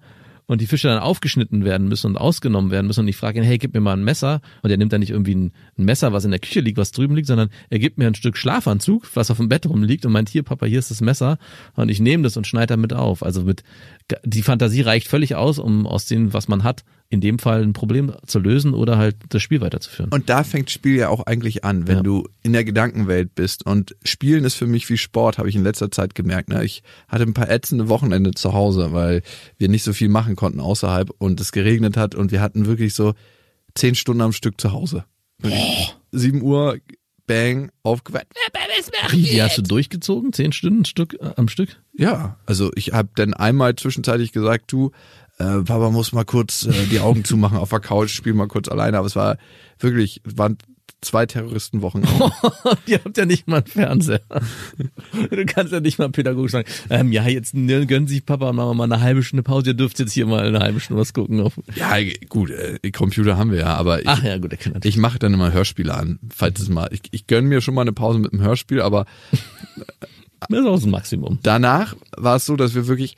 und die Fische dann aufgeschnitten werden müssen und ausgenommen werden müssen und ich frage ihn, hey, gib mir mal ein Messer und er nimmt dann nicht irgendwie ein, ein, Messer, was in der Küche liegt, was drüben liegt, sondern er gibt mir ein Stück Schlafanzug, was auf dem Bett rumliegt und meint, hier Papa, hier ist das Messer und ich nehme das und schneide damit auf. Also mit die Fantasie reicht völlig aus, um aus dem, was man hat, in dem Fall ein Problem zu lösen oder halt das Spiel weiterzuführen. Und da fängt Spiel ja auch eigentlich an, wenn ja. du in der Gedankenwelt bist. Und Spielen ist für mich wie Sport, habe ich in letzter Zeit gemerkt. Ne? Ich hatte ein paar ätzende Wochenende zu Hause, weil wir nicht so viel machen konnten außerhalb und es geregnet hat und wir hatten wirklich so zehn Stunden am Stück zu Hause. Sieben Uhr bang, aufgewacht. Wie, die hast du durchgezogen? Zehn Stunden Stück, äh, am Stück? Ja, also ich habe dann einmal zwischenzeitlich gesagt, du, äh, Papa muss mal kurz äh, die Augen zumachen auf der Couch, spiel mal kurz alleine. Aber es war wirklich, waren zwei Terroristenwochen. Ihr habt ja nicht mal einen Fernseher. Du kannst ja nicht mal pädagogisch sagen, ähm, ja, jetzt ne, gönnen sich Papa und Mama mal eine halbe Stunde Pause, ihr dürft jetzt hier mal eine halbe Stunde was gucken. Auf. Ja, gut, äh, Computer haben wir ja, aber ich, Ach ja, gut, ich mache dann immer Hörspiele an, falls es mal, ich, ich gönne mir schon mal eine Pause mit dem Hörspiel, aber das ist auch das Maximum. Danach war es so, dass wir wirklich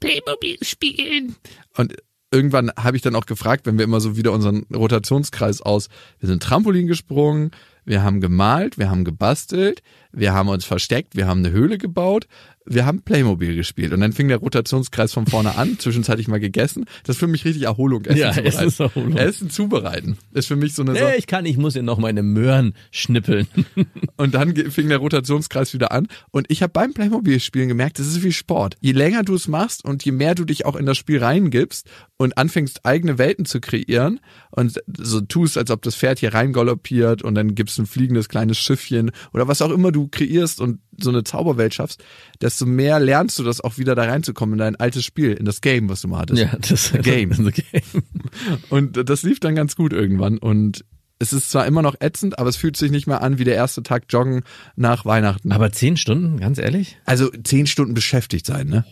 Playmobil spielen und irgendwann habe ich dann auch gefragt, wenn wir immer so wieder unseren Rotationskreis aus, wir sind Trampolin gesprungen, wir haben gemalt, wir haben gebastelt, wir haben uns versteckt, wir haben eine Höhle gebaut, wir haben Playmobil gespielt und dann fing der Rotationskreis von vorne an, zwischenzeitlich mal gegessen. Das ist für mich richtig Erholung. Essen ja, Essen ist Erholung. Essen zubereiten. ist für mich so eine nee, Sache. ich kann, ich muss ja noch meine Möhren schnippeln. und dann fing der Rotationskreis wieder an und ich habe beim Playmobil-Spielen gemerkt, das ist wie Sport. Je länger du es machst und je mehr du dich auch in das Spiel reingibst und anfängst eigene Welten zu kreieren und so tust, als ob das Pferd hier reingaloppiert und dann gibst ein fliegendes kleines Schiffchen oder was auch immer du kreierst und so eine Zauberwelt schaffst, desto mehr lernst du das auch wieder da reinzukommen in dein altes Spiel, in das Game, was du mal hattest. Ja, das Game. Game. Und das lief dann ganz gut irgendwann und es ist zwar immer noch ätzend, aber es fühlt sich nicht mehr an wie der erste Tag Joggen nach Weihnachten. Aber zehn Stunden, ganz ehrlich? Also zehn Stunden beschäftigt sein, ne?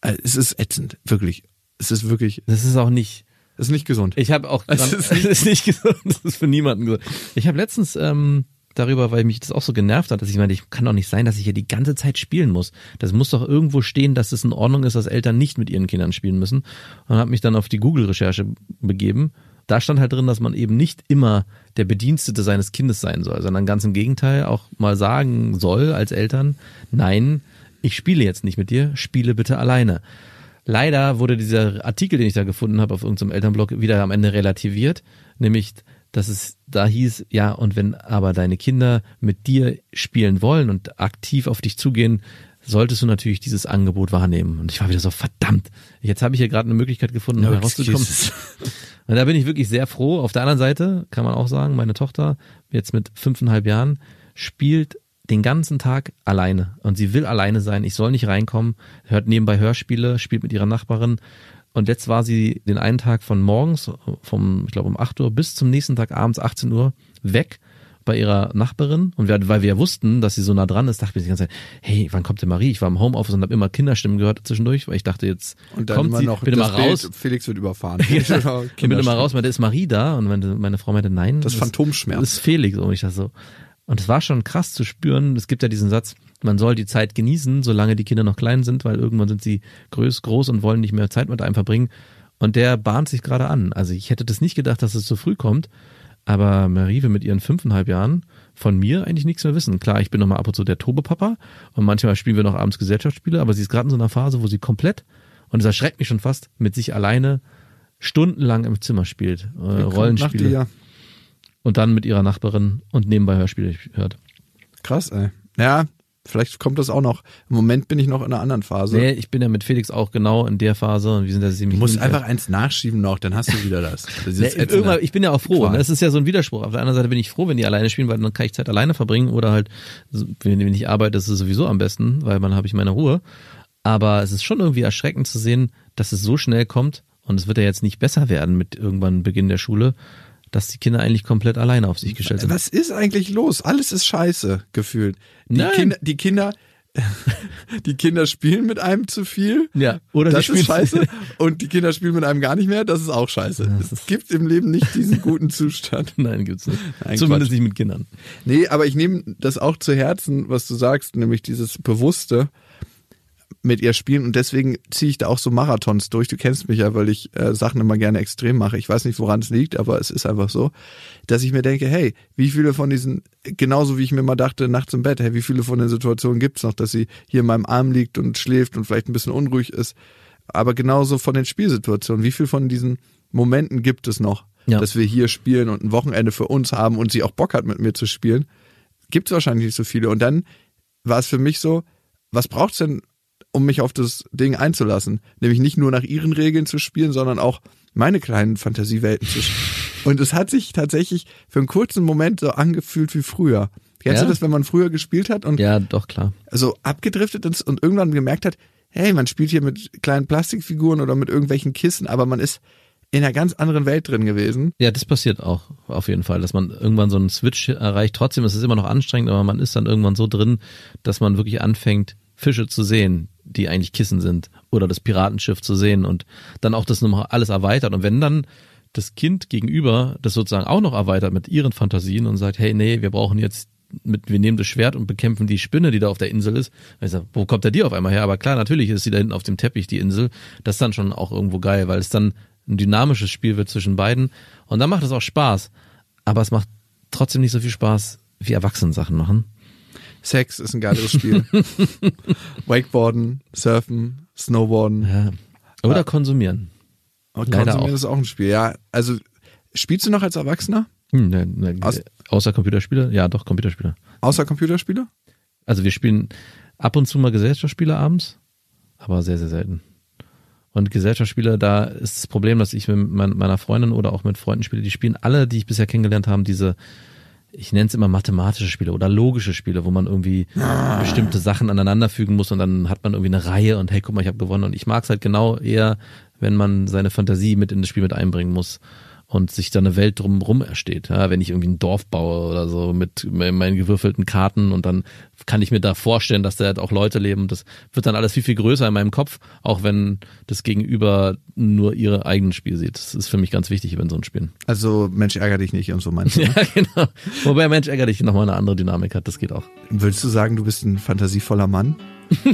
Also es ist ätzend, wirklich. Es ist wirklich. Das ist auch nicht. Das ist nicht gesund. Ich habe auch. Es ist, nicht, ist nicht gesund. Das ist für niemanden gesund. Ich habe letztens ähm, darüber, weil mich das auch so genervt hat, dass ich meinte, ich kann doch nicht sein, dass ich hier die ganze Zeit spielen muss. Das muss doch irgendwo stehen, dass es in Ordnung ist, dass Eltern nicht mit ihren Kindern spielen müssen. Und habe mich dann auf die Google-Recherche begeben. Da stand halt drin, dass man eben nicht immer der Bedienstete seines Kindes sein soll, sondern ganz im Gegenteil auch mal sagen soll als Eltern, nein, ich spiele jetzt nicht mit dir, spiele bitte alleine. Leider wurde dieser Artikel, den ich da gefunden habe auf irgendeinem Elternblog, wieder am Ende relativiert, nämlich dass es da hieß, ja, und wenn aber deine Kinder mit dir spielen wollen und aktiv auf dich zugehen, solltest du natürlich dieses Angebot wahrnehmen. Und ich war wieder so, verdammt, jetzt habe ich hier gerade eine Möglichkeit gefunden, no herauszukommen. Und da bin ich wirklich sehr froh. Auf der anderen Seite kann man auch sagen, meine Tochter, jetzt mit fünfeinhalb Jahren, spielt den ganzen Tag alleine und sie will alleine sein. Ich soll nicht reinkommen, hört nebenbei Hörspiele, spielt mit ihrer Nachbarin. Und jetzt war sie den einen Tag von morgens, vom, ich glaube um 8 Uhr bis zum nächsten Tag abends 18 Uhr weg bei ihrer Nachbarin. Und wir, weil wir ja wussten, dass sie so nah dran ist, dachte ich die ganze Zeit, hey, wann kommt denn Marie? Ich war im Homeoffice und habe immer Kinderstimmen gehört zwischendurch, weil ich dachte, jetzt Und dann kommt immer sie, noch bin immer das raus. Bild, Felix wird überfahren. Genau. Ich bin immer raus, meinte, ist Marie da? Und meine, meine Frau meinte, nein. Das Phantomschmerz. Das ist Felix. Und ich dachte so. Und es war schon krass zu spüren. Es gibt ja diesen Satz, man soll die Zeit genießen, solange die Kinder noch klein sind, weil irgendwann sind sie groß, groß und wollen nicht mehr Zeit mit einem verbringen. Und der bahnt sich gerade an. Also ich hätte das nicht gedacht, dass es so früh kommt. Aber Marie will mit ihren fünfeinhalb Jahren von mir eigentlich nichts mehr wissen. Klar, ich bin nochmal ab und zu der Tobe-Papa und manchmal spielen wir noch abends Gesellschaftsspiele, aber sie ist gerade in so einer Phase, wo sie komplett, und es erschreckt mich schon fast, mit sich alleine stundenlang im Zimmer spielt. Äh, Kommt nach Rollenspiele. dir. Und dann mit ihrer Nachbarin und nebenbei Hörspiele hört. Krass, ey. Ja, vielleicht kommt das auch noch. Im Moment bin ich noch in einer anderen Phase. Nee, ich bin ja mit Felix auch genau in der Phase und wir sind da ziemlich. Du musst ähnlich. einfach eins nachschieben noch, dann hast du wieder das. das Nee, irgendwann, ich bin ja auch froh. Ne? Das ist ja so ein Widerspruch. Auf der anderen Seite bin ich froh, wenn die alleine spielen, weil dann kann ich Zeit alleine verbringen oder halt, wenn ich arbeite, ist es sowieso am besten, weil dann habe ich meine Ruhe. Aber es ist schon irgendwie erschreckend zu sehen, dass es so schnell kommt und es wird ja jetzt nicht besser werden mit irgendwann Beginn der Schule, dass die Kinder eigentlich komplett alleine auf sich gestellt sind. Was ist eigentlich los? Alles ist scheiße gefühlt. Die Nein. Kinder, die Kinder, die Kinder spielen mit einem zu viel. Ja, oder das ist scheiße. Und die Kinder spielen mit einem gar nicht mehr. Das ist auch scheiße. es gibt im Leben nicht diesen guten Zustand. Nein, gibt's nicht. Nein, Zumindest Quatsch. nicht mit Kindern. Nee, aber ich nehme das auch zu Herzen, was du sagst, nämlich dieses Bewusste mit ihr spielen und deswegen ziehe ich da auch so Marathons durch. Du kennst mich ja, weil ich äh, Sachen immer gerne extrem mache. Ich weiß nicht, woran es liegt, aber es ist einfach so, dass ich mir denke, hey, wie viele von diesen, genauso wie ich mir mal dachte, nachts im Bett, hey, wie viele von den Situationen gibt's noch, dass sie hier in meinem Arm liegt und schläft und vielleicht ein bisschen unruhig ist, aber genauso von den Spielsituationen, wie viel von diesen Momenten gibt es noch, Ja. dass wir hier spielen und ein Wochenende für uns haben und sie auch Bock hat, mit mir zu spielen, gibt's wahrscheinlich nicht so viele. Und dann war es für mich so, was braucht's denn, um mich auf das Ding einzulassen? Nämlich nicht nur nach ihren Regeln zu spielen, sondern auch meine kleinen Fantasiewelten zu spielen. Und es hat sich tatsächlich für einen kurzen Moment so angefühlt wie früher. Kennst Ja? du das, wenn man früher gespielt hat und Ja, doch, klar. so abgedriftet ist und irgendwann gemerkt hat, hey, man spielt hier mit kleinen Plastikfiguren oder mit irgendwelchen Kissen, aber man ist in einer ganz anderen Welt drin gewesen. Ja, das passiert auch auf jeden Fall, dass man irgendwann so einen Switch erreicht. Trotzdem ist es immer noch anstrengend, aber man ist dann irgendwann so drin, dass man wirklich anfängt, Fische zu sehen, die eigentlich Kissen sind oder das Piratenschiff zu sehen und dann auch das nochmal alles erweitert. Und wenn dann das Kind gegenüber das sozusagen auch noch erweitert mit ihren Fantasien und sagt, hey, nee, wir brauchen jetzt mit, wir nehmen das Schwert und bekämpfen die Spinne, die da auf der Insel ist. Ich wo kommt der dir auf einmal her? Aber klar, natürlich ist sie da hinten auf dem Teppich, die Insel. Das ist dann schon auch irgendwo geil, weil es dann ein dynamisches Spiel wird zwischen beiden. Und dann macht es auch Spaß. Aber es macht trotzdem nicht so viel Spaß, wie Erwachsene Sachen machen. Sex ist ein geileres Spiel. Wakeboarden, Surfen, Snowboarden. Ja. Oder konsumieren. Und Leider Konsumieren auch. ist auch ein Spiel. Ja, also spielst du noch als Erwachsener? Hm, ne, ne, Aus- außer Computerspiele? Ja, doch, Computerspiele. Außer Computerspiele? Also wir spielen ab und zu mal Gesellschaftsspiele abends, aber sehr, sehr selten. Und Gesellschaftsspiele, da ist das Problem, dass ich mit mein- meiner Freundin oder auch mit Freunden spiele, die spielen alle, die ich bisher kennengelernt habe, diese, ich nenne es immer mathematische Spiele oder logische Spiele, wo man irgendwie bestimmte Sachen aneinanderfügen muss und dann hat man irgendwie eine Reihe und hey, guck mal, ich habe gewonnen. Und ich mag es halt genau eher, wenn man seine Fantasie mit in das Spiel mit einbringen muss und sich da eine Welt drumherum ersteht. Ja, wenn ich irgendwie ein Dorf baue oder so mit meinen gewürfelten Karten und dann kann ich mir da vorstellen, dass da halt auch Leute leben. Das wird dann alles viel, viel größer in meinem Kopf, auch wenn das Gegenüber nur ihre eigenen Spiele sieht. Das ist für mich ganz wichtig, wenn so ein Spiel. Also Mensch, ärger dich nicht und so meinst du. ne? Ja, genau. Wobei Mensch ärger dich nochmal eine andere Dynamik hat, das geht auch. Würdest du sagen, du bist ein fantasievoller Mann?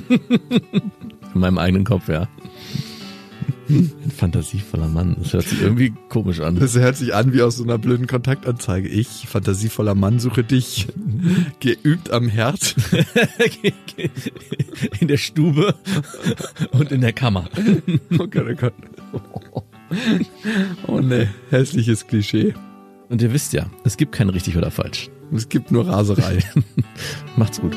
In meinem eigenen Kopf, ja. Ein fantasievoller Mann. Das hört sich irgendwie komisch an. Das hört sich an wie aus so einer blöden Kontaktanzeige. Ich, fantasievoller Mann, suche dich. Geübt am Herd. In der Stube und in der Kammer. Oh Gott, oh Gott. Oh ne, hässliches Klischee. Und ihr wisst ja, es gibt kein richtig oder falsch. Es gibt nur Raserei. Macht's gut.